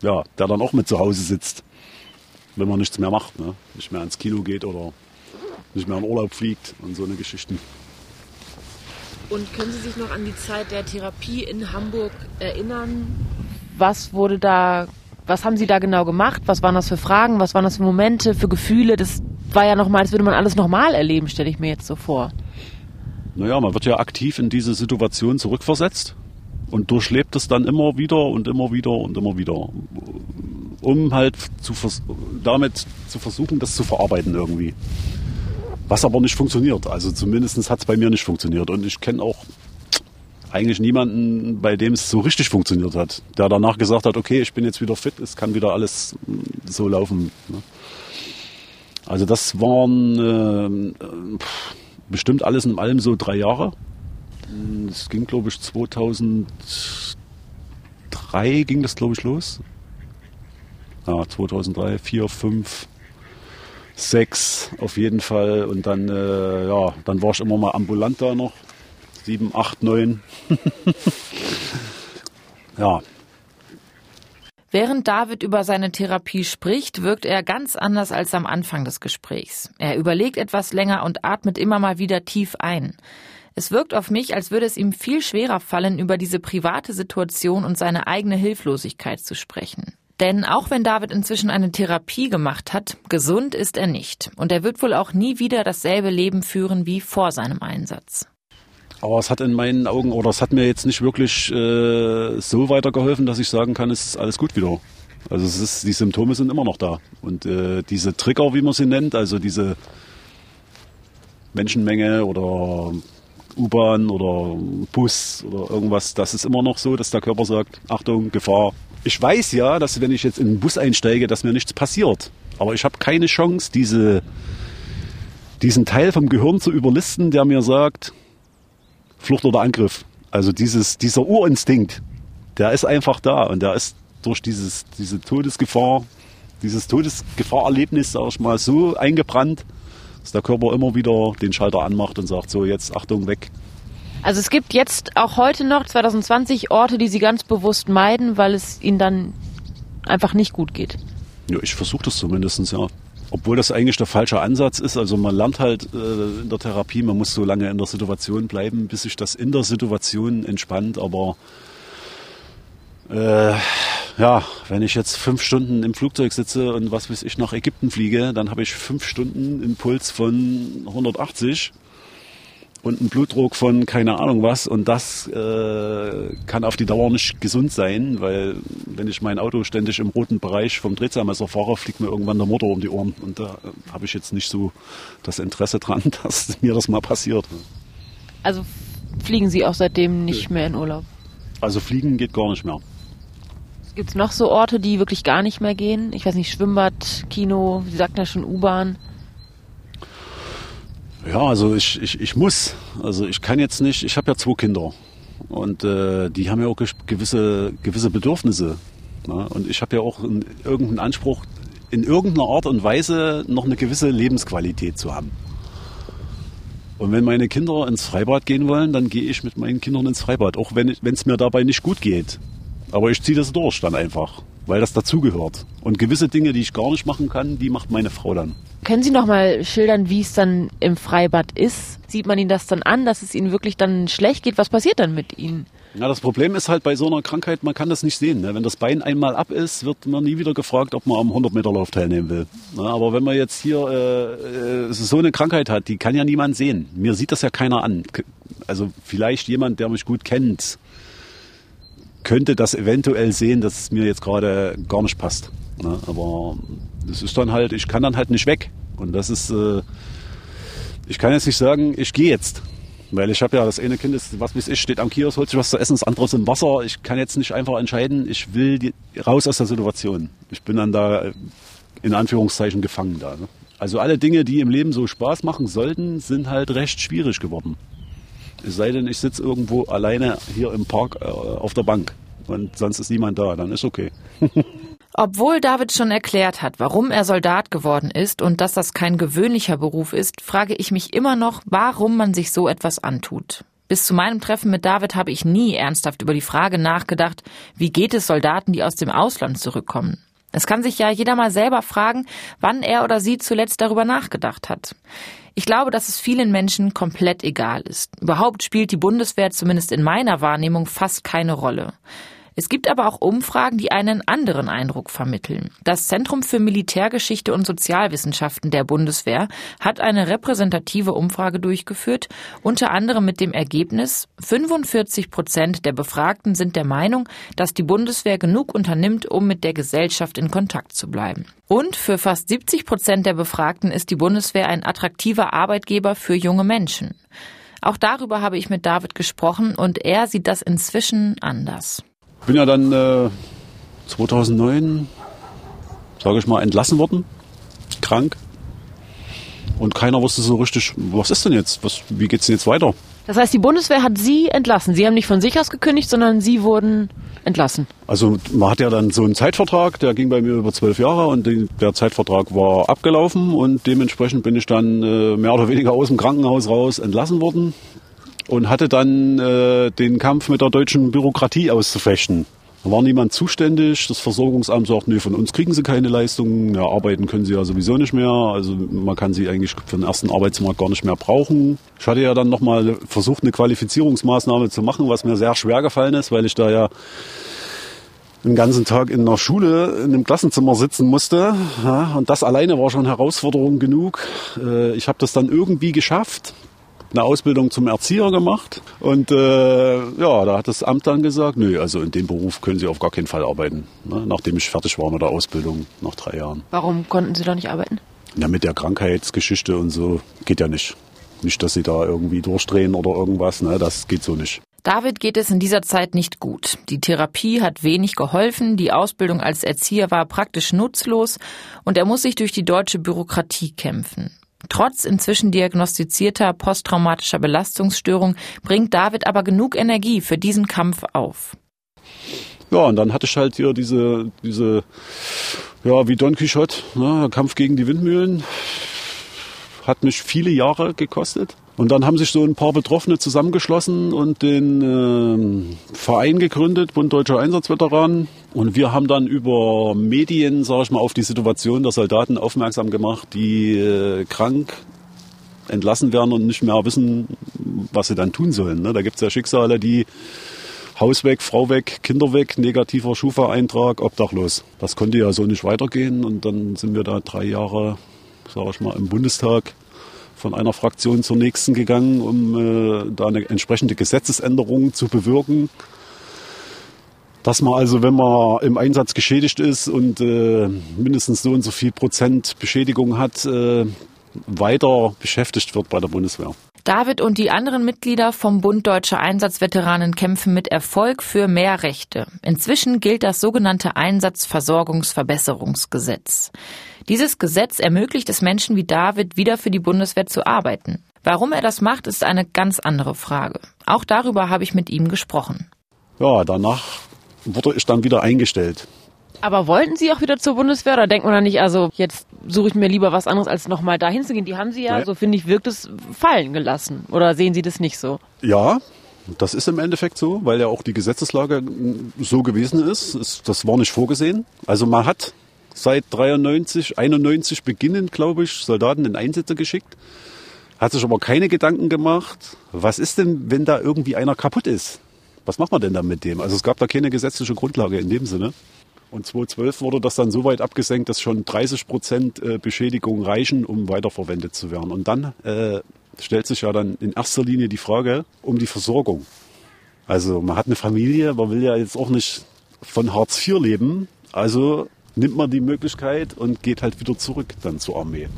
ja, der dann auch mit zu Hause sitzt, wenn man nichts mehr macht, ne? nicht mehr ins Kino geht oder nicht mehr in Urlaub fliegt und so eine Geschichten.
Und können Sie sich noch an die Zeit der Therapie in Hamburg erinnern? Was wurde da, was haben Sie da genau gemacht? Was waren das für Fragen? Was waren das für Momente, für Gefühle? Das war ja nochmal, als würde man alles nochmal erleben, stelle ich mir jetzt so vor.
Naja, man wird ja aktiv in diese Situation zurückversetzt und durchlebt es dann immer wieder und immer wieder und immer wieder, um halt zu damit zu versuchen, das zu verarbeiten irgendwie. Was aber nicht funktioniert. Also zumindest hat es bei mir nicht funktioniert. Und ich kenne auch eigentlich niemanden, bei dem es so richtig funktioniert hat, der danach gesagt hat, okay, ich bin jetzt wieder fit, es kann wieder alles so laufen. Ne? Also das waren äh, bestimmt alles in allem so drei Jahre. Es ging, glaube ich, 2003 ging das, glaube ich, los. Ja, 2003, 4, 5, 6 auf jeden Fall. Und dann, äh, ja, dann war ich immer mal ambulant da noch. 7, 8, 9. ja,
Während David über seine Therapie spricht, wirkt er ganz anders als am Anfang des Gesprächs. Er überlegt etwas länger und atmet immer mal wieder tief ein. Es wirkt auf mich, als würde es ihm viel schwerer fallen, über diese private Situation und seine eigene Hilflosigkeit zu sprechen. Denn auch wenn David inzwischen eine Therapie gemacht hat, gesund ist er nicht. Und er wird wohl auch nie wieder dasselbe Leben führen wie vor seinem Einsatz.
Aber es hat in meinen Augen, oder es hat mir jetzt nicht wirklich äh, so weitergeholfen, dass ich sagen kann, es ist alles gut wieder. Also es ist, die Symptome sind immer noch da. Und äh, diese Trigger, wie man sie nennt, also diese Menschenmenge oder U-Bahn oder Bus oder irgendwas, das ist immer noch so, dass der Körper sagt, Achtung, Gefahr. Ich weiß ja, dass wenn ich jetzt in den Bus einsteige, dass mir nichts passiert. Aber ich habe keine Chance, diese, diesen Teil vom Gehirn zu überlisten, der mir sagt, Flucht oder Angriff. Also dieses, dieser Urinstinkt, der ist einfach da und der ist durch dieses, diese Todesgefahr, dieses Todesgefahrerlebnis, sag ich mal, so eingebrannt, dass der Körper immer wieder den Schalter anmacht und sagt, so jetzt Achtung, weg.
Also es gibt jetzt auch heute noch 2020 Orte, die Sie ganz bewusst meiden, weil es Ihnen dann einfach nicht gut geht.
Ja, ich versuche das zumindest, ja. Obwohl das eigentlich der falsche Ansatz ist. Also man lernt halt äh, in der Therapie, man muss so lange in der Situation bleiben, bis sich das in der Situation entspannt. Aber äh, ja, wenn ich jetzt fünf Stunden im Flugzeug sitze und was weiß ich nach Ägypten fliege, dann habe ich fünf Stunden Impuls von 180 und einen Blutdruck von keine Ahnung was und das äh, kann auf die Dauer nicht gesund sein, weil wenn ich mein Auto ständig im roten Bereich vom Drehzahlmesser fahre, fliegt mir irgendwann der Motor um die Ohren und da äh, habe ich jetzt nicht so das Interesse dran, <laughs> dass mir das mal passiert.
Also fliegen Sie auch seitdem nicht mehr in Urlaub?
Also fliegen geht gar nicht mehr.
Gibt es noch so Orte, die wirklich gar nicht mehr gehen? Ich weiß nicht, Schwimmbad, Kino, Sie sagten ja schon U-Bahn.
Ja, also ich, ich, ich muss. Also ich kann jetzt nicht, ich habe ja zwei Kinder und äh, die haben ja auch gewisse, gewisse Bedürfnisse. Ne? Und ich habe ja auch in, irgendeinen Anspruch, in irgendeiner Art und Weise noch eine gewisse Lebensqualität zu haben. Und wenn meine Kinder ins Freibad gehen wollen, dann gehe ich mit meinen Kindern ins Freibad, auch wenn es mir dabei nicht gut geht. Aber ich ziehe das durch dann einfach, weil das dazugehört. Und gewisse Dinge, die ich gar nicht machen kann, die macht meine Frau dann.
Können Sie noch mal schildern, wie es dann im Freibad ist? Sieht man Ihnen das dann an, dass es Ihnen wirklich dann schlecht geht? Was passiert dann mit Ihnen?
Ja, das Problem ist halt bei so einer Krankheit, man kann das nicht sehen. Ne? Wenn das Bein einmal ab ist, wird man nie wieder gefragt, ob man am 100-Meter-Lauf teilnehmen will. Na, aber wenn man jetzt hier äh, äh, so eine Krankheit hat, die kann ja niemand sehen. Mir sieht das ja keiner an. Also vielleicht jemand, der mich gut kennt, könnte das eventuell sehen, dass es mir jetzt gerade gar nicht passt. Ne? Aber das ist dann halt, ich kann dann halt nicht weg. Und das ist, äh, ich kann jetzt nicht sagen, ich gehe jetzt. Weil ich habe ja das eine Kind, ist, was weiß ich, steht am Kiosk, holt sich was zu essen, das andere ist im Wasser. Ich kann jetzt nicht einfach entscheiden, ich will die, raus aus der Situation. Ich bin dann da äh, in Anführungszeichen gefangen da. Ne? Also alle Dinge, die im Leben so Spaß machen sollten, sind halt recht schwierig geworden. Es sei denn, ich sitze irgendwo alleine hier im Park äh, auf der Bank und sonst ist niemand da, dann ist okay. <laughs>
Obwohl David schon erklärt hat, warum er Soldat geworden ist und dass das kein gewöhnlicher Beruf ist, frage ich mich immer noch, warum man sich so etwas antut. Bis zu meinem Treffen mit David habe ich nie ernsthaft über die Frage nachgedacht, wie geht es Soldaten, die aus dem Ausland zurückkommen. Es kann sich ja jeder mal selber fragen, wann er oder sie zuletzt darüber nachgedacht hat. Ich glaube, dass es vielen Menschen komplett egal ist. Überhaupt spielt die Bundeswehr zumindest in meiner Wahrnehmung fast keine Rolle. Es gibt aber auch Umfragen, die einen anderen Eindruck vermitteln. Das Zentrum für Militärgeschichte und Sozialwissenschaften der Bundeswehr hat eine repräsentative Umfrage durchgeführt, unter anderem mit dem Ergebnis, 45 Prozent der Befragten sind der Meinung, dass die Bundeswehr genug unternimmt, um mit der Gesellschaft in Kontakt zu bleiben. Und für fast 70 Prozent der Befragten ist die Bundeswehr ein attraktiver Arbeitgeber für junge Menschen. Auch darüber habe ich mit David gesprochen und er sieht das inzwischen anders
bin ja dann äh, 2009, sage ich mal, entlassen worden, krank. Und keiner wusste so richtig, was ist denn jetzt? Was, wie geht's denn jetzt weiter?
Das heißt, die Bundeswehr hat Sie entlassen. Sie haben nicht von sich aus gekündigt, sondern Sie wurden entlassen.
Also man hat ja dann so einen Zeitvertrag, der ging bei mir über zwölf Jahre und die, der Zeitvertrag war abgelaufen und dementsprechend bin ich dann äh, mehr oder weniger aus dem Krankenhaus raus entlassen worden und hatte dann äh, den Kampf mit der deutschen Bürokratie auszufechten. Da war niemand zuständig. Das Versorgungsamt sagt, nee, von uns kriegen sie keine Leistungen. Ja, arbeiten können sie ja sowieso nicht mehr. Also man kann sie eigentlich für den ersten Arbeitsmarkt gar nicht mehr brauchen. Ich hatte ja dann nochmal versucht, eine Qualifizierungsmaßnahme zu machen, was mir sehr schwer gefallen ist, weil ich da ja den ganzen Tag in der Schule in einem Klassenzimmer sitzen musste. Ja, und das alleine war schon Herausforderung genug. Äh, ich habe das dann irgendwie geschafft eine Ausbildung zum Erzieher gemacht. Und äh, ja, da hat das Amt dann gesagt, nö, also in dem Beruf können Sie auf gar keinen Fall arbeiten. Ne? Nachdem ich fertig war mit der Ausbildung nach drei Jahren.
Warum konnten Sie da nicht arbeiten?
Ja, mit der Krankheitsgeschichte und so geht ja nicht. Nicht, dass Sie da irgendwie durchdrehen oder irgendwas, ne? das geht so nicht.
David geht es in dieser Zeit nicht gut. Die Therapie hat wenig geholfen, die Ausbildung als Erzieher war praktisch nutzlos und er muss sich durch die deutsche Bürokratie kämpfen. Trotz inzwischen diagnostizierter posttraumatischer Belastungsstörung bringt David aber genug Energie für diesen Kampf auf.
Ja, und dann hatte ich halt hier diese, diese, ja, wie Don Quixote, ne, Kampf gegen die Windmühlen. Hat mich viele Jahre gekostet. Und dann haben sich so ein paar Betroffene zusammengeschlossen und den äh, Verein gegründet, Bund Deutscher Einsatzveteranen. Und wir haben dann über Medien, sage ich mal, auf die Situation der Soldaten aufmerksam gemacht, die äh, krank entlassen werden und nicht mehr wissen, was sie dann tun sollen. Ne? Da gibt es ja Schicksale, die Haus weg, Frau weg, Kinder weg, negativer Schufa-Eintrag, obdachlos. Das konnte ja so nicht weitergehen und dann sind wir da drei Jahre, sage ich mal, im Bundestag von einer Fraktion zur nächsten gegangen, um äh, da eine entsprechende Gesetzesänderung zu bewirken. Dass man also, wenn man im Einsatz geschädigt ist und äh, mindestens so und so viel Prozent Beschädigung hat, äh, weiter beschäftigt wird bei der Bundeswehr.
David und die anderen Mitglieder vom Bund Deutscher Einsatzveteranen kämpfen mit Erfolg für mehr Rechte. Inzwischen gilt das sogenannte Einsatzversorgungsverbesserungsgesetz. Dieses Gesetz ermöglicht es Menschen wie David, wieder für die Bundeswehr zu arbeiten. Warum er das macht, ist eine ganz andere Frage. Auch darüber habe ich mit ihm gesprochen.
Ja, danach wurde ich dann wieder eingestellt.
Aber wollten Sie auch wieder zur Bundeswehr oder denkt man dann nicht, also jetzt suche ich mir lieber was anderes, als nochmal dahin zu gehen? Die haben Sie ja, nee. so finde ich, wirkt es fallen gelassen. Oder sehen Sie das nicht so?
Ja, Das ist im Endeffekt so, weil ja auch die Gesetzeslage so gewesen ist. Das war nicht vorgesehen. Also man hat seit 93, 91 beginnend, glaube ich, Soldaten in Einsätze geschickt. Hat sich aber keine Gedanken gemacht, was ist denn, wenn da irgendwie einer kaputt ist? Was macht man denn dann mit dem? Also es gab da keine gesetzliche Grundlage in dem Sinne. Und 2012 wurde das dann so weit abgesenkt, dass schon 30 Prozent äh, Beschädigung reichen, um weiterverwendet zu werden. Und dann äh, stellt sich ja dann in erster Linie die Frage um die Versorgung. Also man hat eine Familie, man will ja jetzt auch nicht von Hartz IV leben. Also nimmt man die Möglichkeit und geht halt wieder zurück dann zur Armee.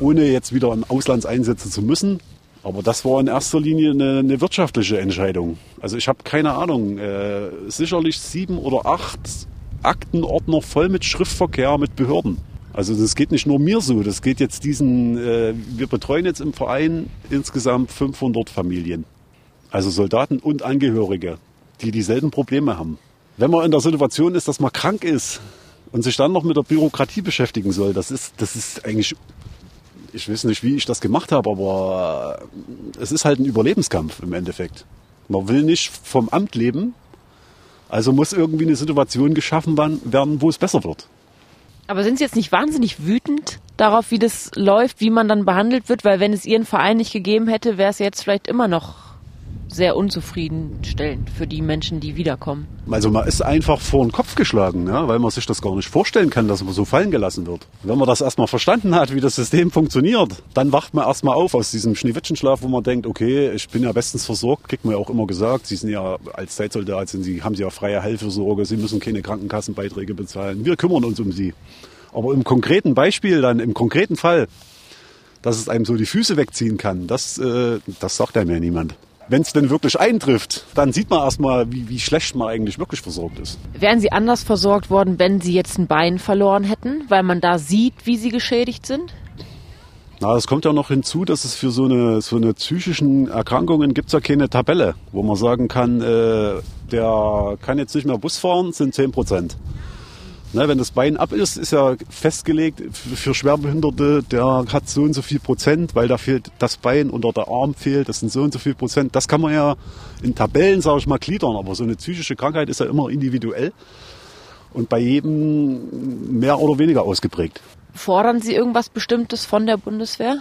Ohne jetzt wieder in Auslandseinsätze zu müssen. Aber das war in erster Linie eine, eine wirtschaftliche Entscheidung. Also ich habe keine Ahnung, äh, sicherlich sieben oder acht Aktenordner voll mit Schriftverkehr mit Behörden. Also das geht nicht nur mir so, das geht jetzt diesen, äh, wir betreuen jetzt im Verein insgesamt 500 Familien. Also Soldaten und Angehörige, die dieselben Probleme haben. Wenn man in der Situation ist, dass man krank ist und sich dann noch mit der Bürokratie beschäftigen soll, das ist, das ist eigentlich, ich weiß nicht, wie ich das gemacht habe, aber es ist halt ein Überlebenskampf im Endeffekt. Man will nicht vom Amt leben, also muss irgendwie eine Situation geschaffen werden, wo es besser wird.
Aber sind Sie jetzt nicht wahnsinnig wütend darauf, wie das läuft, wie man dann behandelt wird? Weil wenn es Ihren Verein nicht gegeben hätte, wäre es jetzt vielleicht immer noch sehr unzufriedenstellend für die Menschen, die wiederkommen.
Also man ist einfach vor den Kopf geschlagen, ja, weil man sich das gar nicht vorstellen kann, dass man so fallen gelassen wird. Wenn man das erstmal verstanden hat, wie das System funktioniert, dann wacht man erstmal auf aus diesem Schneewittchenschlaf, wo man denkt, okay, ich bin ja bestens versorgt, kriegt man ja auch immer gesagt, Sie sind ja als Zeitsoldat, sind Sie, haben Sie ja freie Heilfürsorge, Sie müssen keine Krankenkassenbeiträge bezahlen, wir kümmern uns um Sie. Aber im konkreten Beispiel dann, im konkreten Fall, dass es einem so die Füße wegziehen kann, das, äh, das sagt einem ja niemand wenn es denn wirklich eintrifft, dann sieht man erstmal, wie, wie schlecht man eigentlich wirklich versorgt ist.
Wären Sie anders versorgt worden, wenn Sie jetzt ein Bein verloren hätten, weil man da sieht, wie Sie geschädigt sind?
Na, es kommt ja noch hinzu, dass es für so eine, so eine psychischen Erkrankungen gibt es ja keine Tabelle, wo man sagen kann, äh, der kann jetzt nicht mehr Bus fahren, sind 10 Prozent. Ne, wenn das Bein ab ist, ist ja festgelegt für Schwerbehinderte, der hat so und so viel Prozent, weil da fehlt das Bein oder der Arm fehlt, das sind so und so viel Prozent. Das kann man ja in Tabellen, sage ich mal, gliedern, aber so eine psychische Krankheit ist ja immer individuell und bei jedem mehr oder weniger ausgeprägt.
Fordern Sie irgendwas Bestimmtes von der Bundeswehr?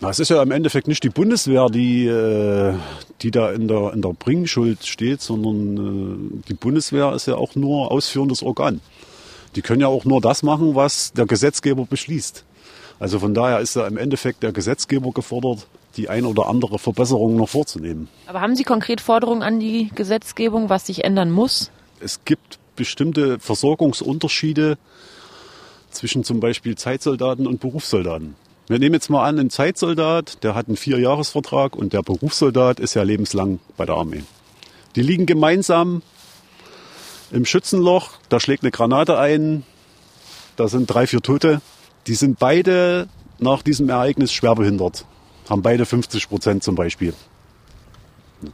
Es ist ja im Endeffekt nicht die Bundeswehr, die, äh, die da in der, in der Bringschuld steht, sondern äh, die Bundeswehr ist ja auch nur ausführendes Organ. Die können ja auch nur das machen, was der Gesetzgeber beschließt. Also von daher ist ja im Endeffekt der Gesetzgeber gefordert, die ein oder andere Verbesserung noch vorzunehmen.
Aber haben Sie konkret Forderungen an die Gesetzgebung, was sich ändern muss?
Es gibt bestimmte Versorgungsunterschiede zwischen zum Beispiel Zeitsoldaten und Berufssoldaten. Wir nehmen jetzt mal an, ein Zeitsoldat, der hat einen Vierjahresvertrag und der Berufssoldat ist ja lebenslang bei der Armee. Die liegen gemeinsam im Schützenloch, da schlägt eine Granate ein, da sind drei, vier Tote. Die sind beide nach diesem Ereignis schwerbehindert, haben beide 50 Prozent zum Beispiel.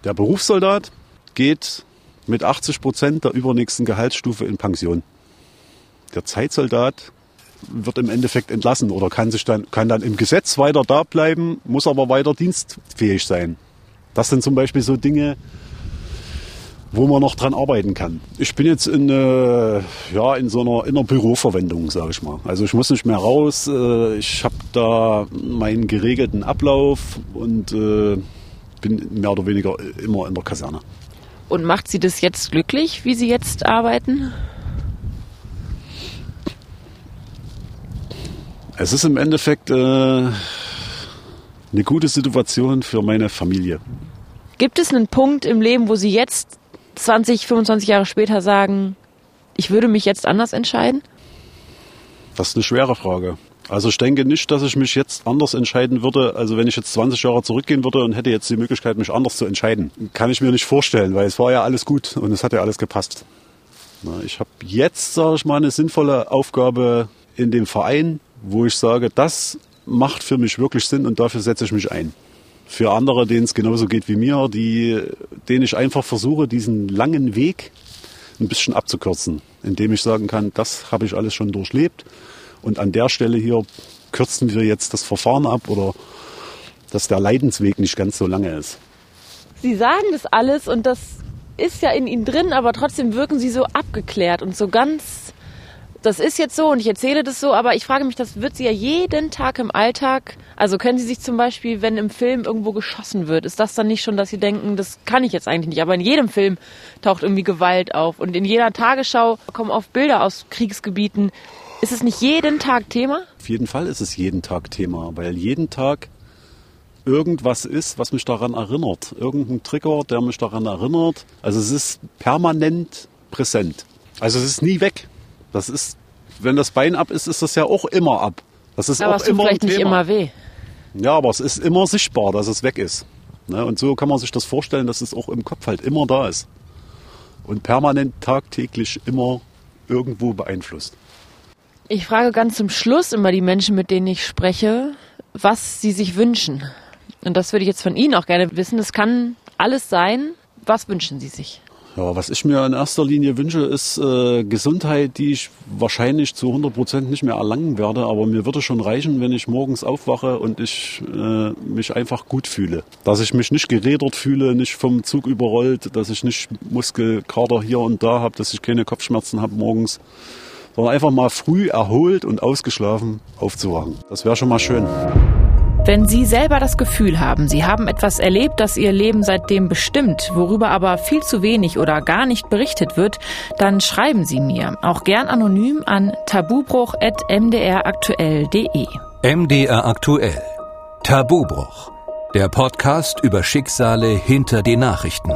Der Berufssoldat geht mit 80 Prozent der übernächsten Gehaltsstufe in Pension. Der Zeitsoldat wird im Endeffekt entlassen oder kann sich dann, kann dann im Gesetz weiter da bleiben, muss aber weiter dienstfähig sein. Das sind zum Beispiel so Dinge, wo man noch dran arbeiten kann. Ich bin jetzt in, äh, ja, in so einer, in einer Büroverwendung, sage ich mal. Also ich muss nicht mehr raus. Äh, ich habe da meinen geregelten Ablauf und äh, bin mehr oder weniger immer in der Kaserne.
Und macht Sie das jetzt glücklich, wie Sie jetzt arbeiten?
Es ist im Endeffekt äh, eine gute Situation für meine Familie.
Gibt es einen Punkt im Leben, wo Sie jetzt 20, 25 Jahre später sagen, ich würde mich jetzt anders entscheiden?
Das ist eine schwere Frage. Also ich denke nicht, dass ich mich jetzt anders entscheiden würde, also wenn ich jetzt 20 Jahre zurückgehen würde und hätte jetzt die Möglichkeit, mich anders zu entscheiden. Kann ich mir nicht vorstellen, weil es war ja alles gut und es hat ja alles gepasst. Ich habe jetzt, sage ich mal, eine sinnvolle Aufgabe in dem Verein, wo ich sage, das macht für mich wirklich Sinn und dafür setze ich mich ein für andere, denen es genauso geht wie mir, die, denen ich einfach versuche, diesen langen Weg ein bisschen abzukürzen, indem ich sagen kann, das habe ich alles schon durchlebt und an der Stelle hier kürzen wir jetzt das Verfahren ab oder dass der Leidensweg nicht ganz so lange ist.
Sie sagen das alles und das ist ja in ihnen drin, aber trotzdem wirken sie so abgeklärt und so ganz. Das ist jetzt so und ich erzähle das so, aber ich frage mich, das wird sie ja jeden Tag im Alltag. Also können Sie sich zum Beispiel, wenn im Film irgendwo geschossen wird, ist das dann nicht schon, dass Sie denken, das kann ich jetzt eigentlich nicht. Aber in jedem Film taucht irgendwie Gewalt auf und in jeder Tagesschau kommen oft Bilder aus Kriegsgebieten. Ist es nicht jeden Tag Thema?
Auf jeden Fall ist es jeden Tag Thema, weil jeden Tag irgendwas ist, was mich daran erinnert. Irgendein Trigger, der mich daran erinnert. Also es ist permanent präsent. Also es ist nie weg. Das ist, wenn das Bein ab ist, ist das ja auch immer ab. Das ist
aber
auch
es tut
immer
vielleicht
ein
nicht
Thema.
immer weh.
Ja, aber es ist immer sichtbar, dass es weg ist. Ne? Und so kann man sich das vorstellen, dass es auch im Kopf halt immer da ist. Und permanent tagtäglich immer irgendwo beeinflusst.
Ich frage ganz zum Schluss immer die Menschen, mit denen ich spreche, was sie sich wünschen. Und das würde ich jetzt von Ihnen auch gerne wissen. Es kann alles sein. Was wünschen Sie sich?
Ja, was ich mir in erster Linie wünsche, ist äh, Gesundheit, die ich wahrscheinlich zu 100 Prozent nicht mehr erlangen werde. Aber mir würde schon reichen, wenn ich morgens aufwache und ich äh, mich einfach gut fühle. Dass ich mich nicht gerädert fühle, nicht vom Zug überrollt, dass ich nicht Muskelkater hier und da habe, dass ich keine Kopfschmerzen habe morgens. Sondern einfach mal früh erholt und ausgeschlafen aufzuwachen. Das wäre schon mal schön.
Wenn Sie selber das Gefühl haben, Sie haben etwas erlebt, das Ihr Leben seitdem bestimmt, worüber aber viel zu wenig oder gar nicht berichtet wird, dann schreiben Sie mir, auch gern anonym an tabubruch.mdraktuell.de.
MDR aktuell. Tabubruch. Der Podcast über Schicksale hinter den Nachrichten.